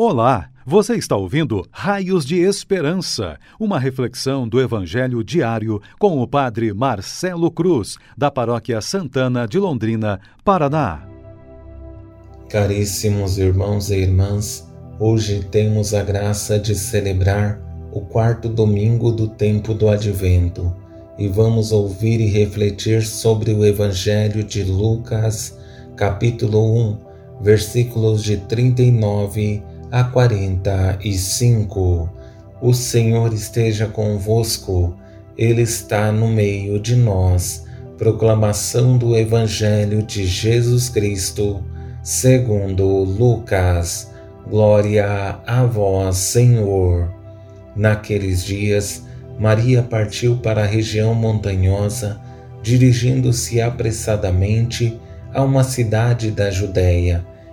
Olá, você está ouvindo Raios de Esperança, uma reflexão do Evangelho diário com o Padre Marcelo Cruz, da Paróquia Santana de Londrina, Paraná. Caríssimos irmãos e irmãs, hoje temos a graça de celebrar o quarto domingo do tempo do Advento e vamos ouvir e refletir sobre o Evangelho de Lucas, capítulo 1, versículos de 39 a 45. O Senhor esteja convosco, Ele está no meio de nós. Proclamação do Evangelho de Jesus Cristo, segundo Lucas. Glória a vós, Senhor. Naqueles dias, Maria partiu para a região montanhosa, dirigindo-se apressadamente a uma cidade da Judéia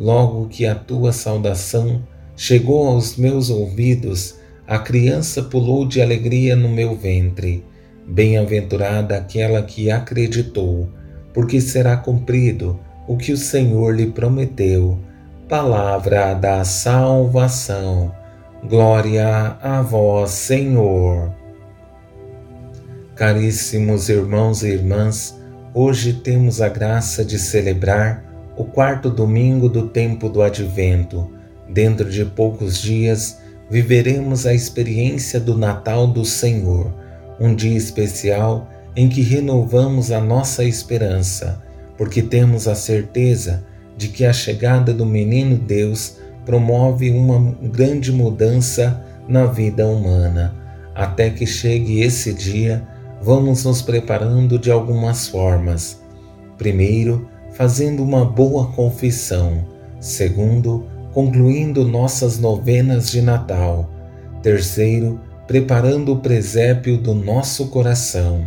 Logo que a tua saudação chegou aos meus ouvidos, a criança pulou de alegria no meu ventre. Bem-aventurada aquela que acreditou, porque será cumprido o que o Senhor lhe prometeu. Palavra da salvação. Glória a vós, Senhor. Caríssimos irmãos e irmãs, hoje temos a graça de celebrar o quarto domingo do tempo do Advento. Dentro de poucos dias, viveremos a experiência do Natal do Senhor, um dia especial em que renovamos a nossa esperança, porque temos a certeza de que a chegada do menino Deus promove uma grande mudança na vida humana. Até que chegue esse dia, vamos nos preparando de algumas formas. Primeiro, fazendo uma boa confissão. Segundo, concluindo nossas novenas de Natal. Terceiro, preparando o presépio do nosso coração.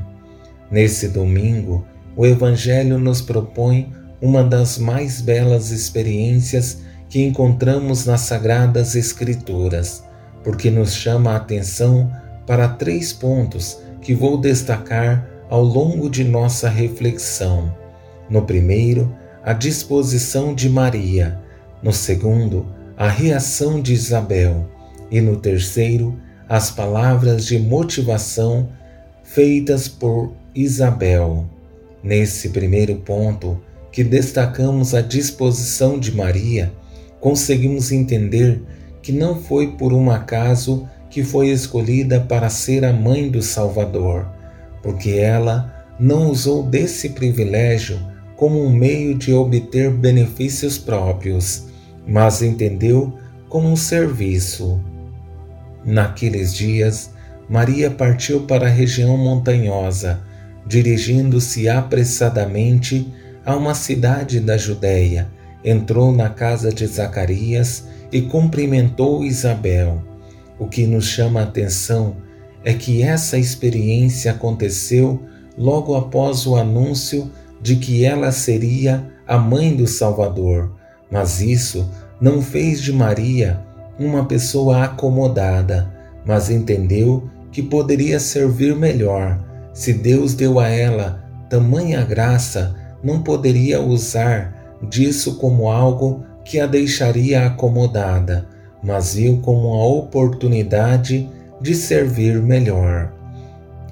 Nesse domingo, o Evangelho nos propõe uma das mais belas experiências que encontramos nas Sagradas Escrituras, porque nos chama a atenção para três pontos que vou destacar ao longo de nossa reflexão. No primeiro, a disposição de Maria. No segundo, a reação de Isabel. E no terceiro, as palavras de motivação feitas por Isabel. Nesse primeiro ponto, que destacamos a disposição de Maria, conseguimos entender que não foi por um acaso que foi escolhida para ser a mãe do Salvador, porque ela não usou desse privilégio como um meio de obter benefícios próprios, mas entendeu como um serviço. Naqueles dias, Maria partiu para a região montanhosa, dirigindo-se apressadamente a uma cidade da Judéia. Entrou na casa de Zacarias e cumprimentou Isabel. O que nos chama a atenção é que essa experiência aconteceu logo após o anúncio de que ela seria a mãe do Salvador, mas isso não fez de Maria uma pessoa acomodada, mas entendeu que poderia servir melhor. Se Deus deu a ela tamanha graça, não poderia usar disso como algo que a deixaria acomodada, mas viu como uma oportunidade de servir melhor.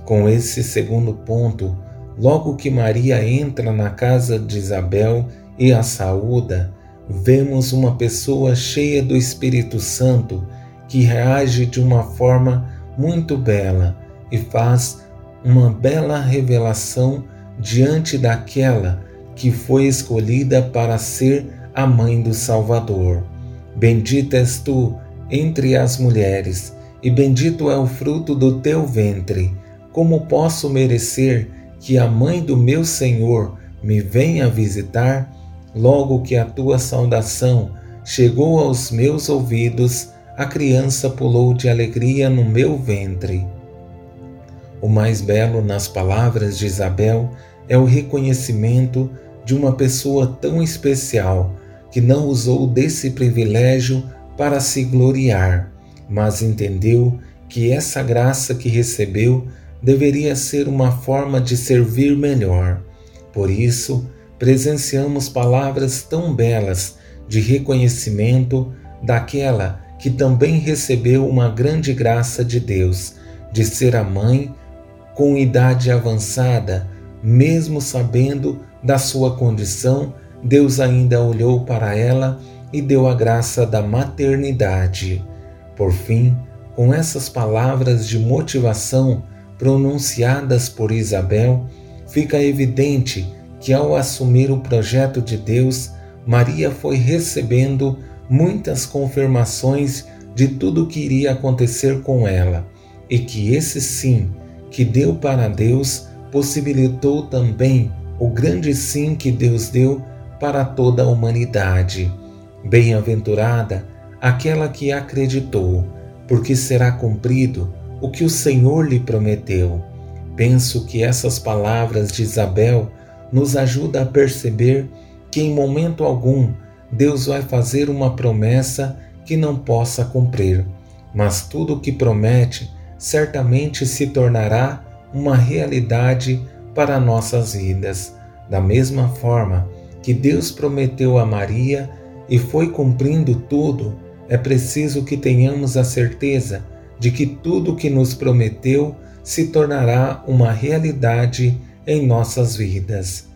Com esse segundo ponto, Logo que Maria entra na casa de Isabel e a saúda, vemos uma pessoa cheia do Espírito Santo que reage de uma forma muito bela e faz uma bela revelação diante daquela que foi escolhida para ser a mãe do Salvador. Bendita és tu entre as mulheres, e bendito é o fruto do teu ventre. Como posso merecer que a mãe do meu Senhor me venha visitar, logo que a tua saudação chegou aos meus ouvidos, a criança pulou de alegria no meu ventre. O mais belo nas palavras de Isabel é o reconhecimento de uma pessoa tão especial que não usou desse privilégio para se gloriar, mas entendeu que essa graça que recebeu deveria ser uma forma de servir melhor. Por isso, presenciamos palavras tão belas de reconhecimento daquela que também recebeu uma grande graça de Deus, de ser a mãe com idade avançada, mesmo sabendo da sua condição, Deus ainda olhou para ela e deu a graça da maternidade. Por fim, com essas palavras de motivação pronunciadas por Isabel, fica evidente que ao assumir o projeto de Deus, Maria foi recebendo muitas confirmações de tudo o que iria acontecer com ela, e que esse sim que deu para Deus possibilitou também o grande sim que Deus deu para toda a humanidade. Bem-aventurada aquela que acreditou, porque será cumprido o que o Senhor lhe prometeu. Penso que essas palavras de Isabel nos ajudam a perceber que em momento algum Deus vai fazer uma promessa que não possa cumprir, mas tudo o que promete certamente se tornará uma realidade para nossas vidas. Da mesma forma que Deus prometeu a Maria e foi cumprindo tudo, é preciso que tenhamos a certeza de que tudo que nos prometeu se tornará uma realidade em nossas vidas.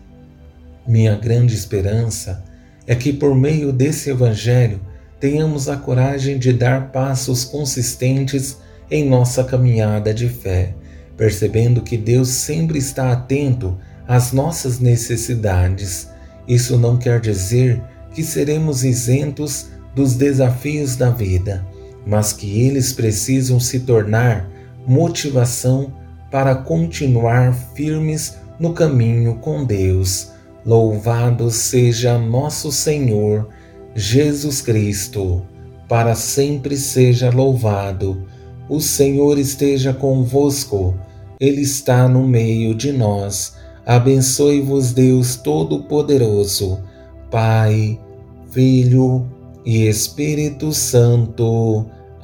Minha grande esperança é que por meio desse Evangelho tenhamos a coragem de dar passos consistentes em nossa caminhada de fé percebendo que Deus sempre está atento às nossas necessidades. Isso não quer dizer que seremos isentos dos desafios da vida, mas que eles precisam se tornar motivação para continuar firmes no caminho com Deus. Louvado seja nosso Senhor Jesus Cristo, para sempre seja louvado. O Senhor esteja convosco ele está no meio de nós. Abençoe-vos, Deus Todo-Poderoso, Pai, Filho e Espírito Santo.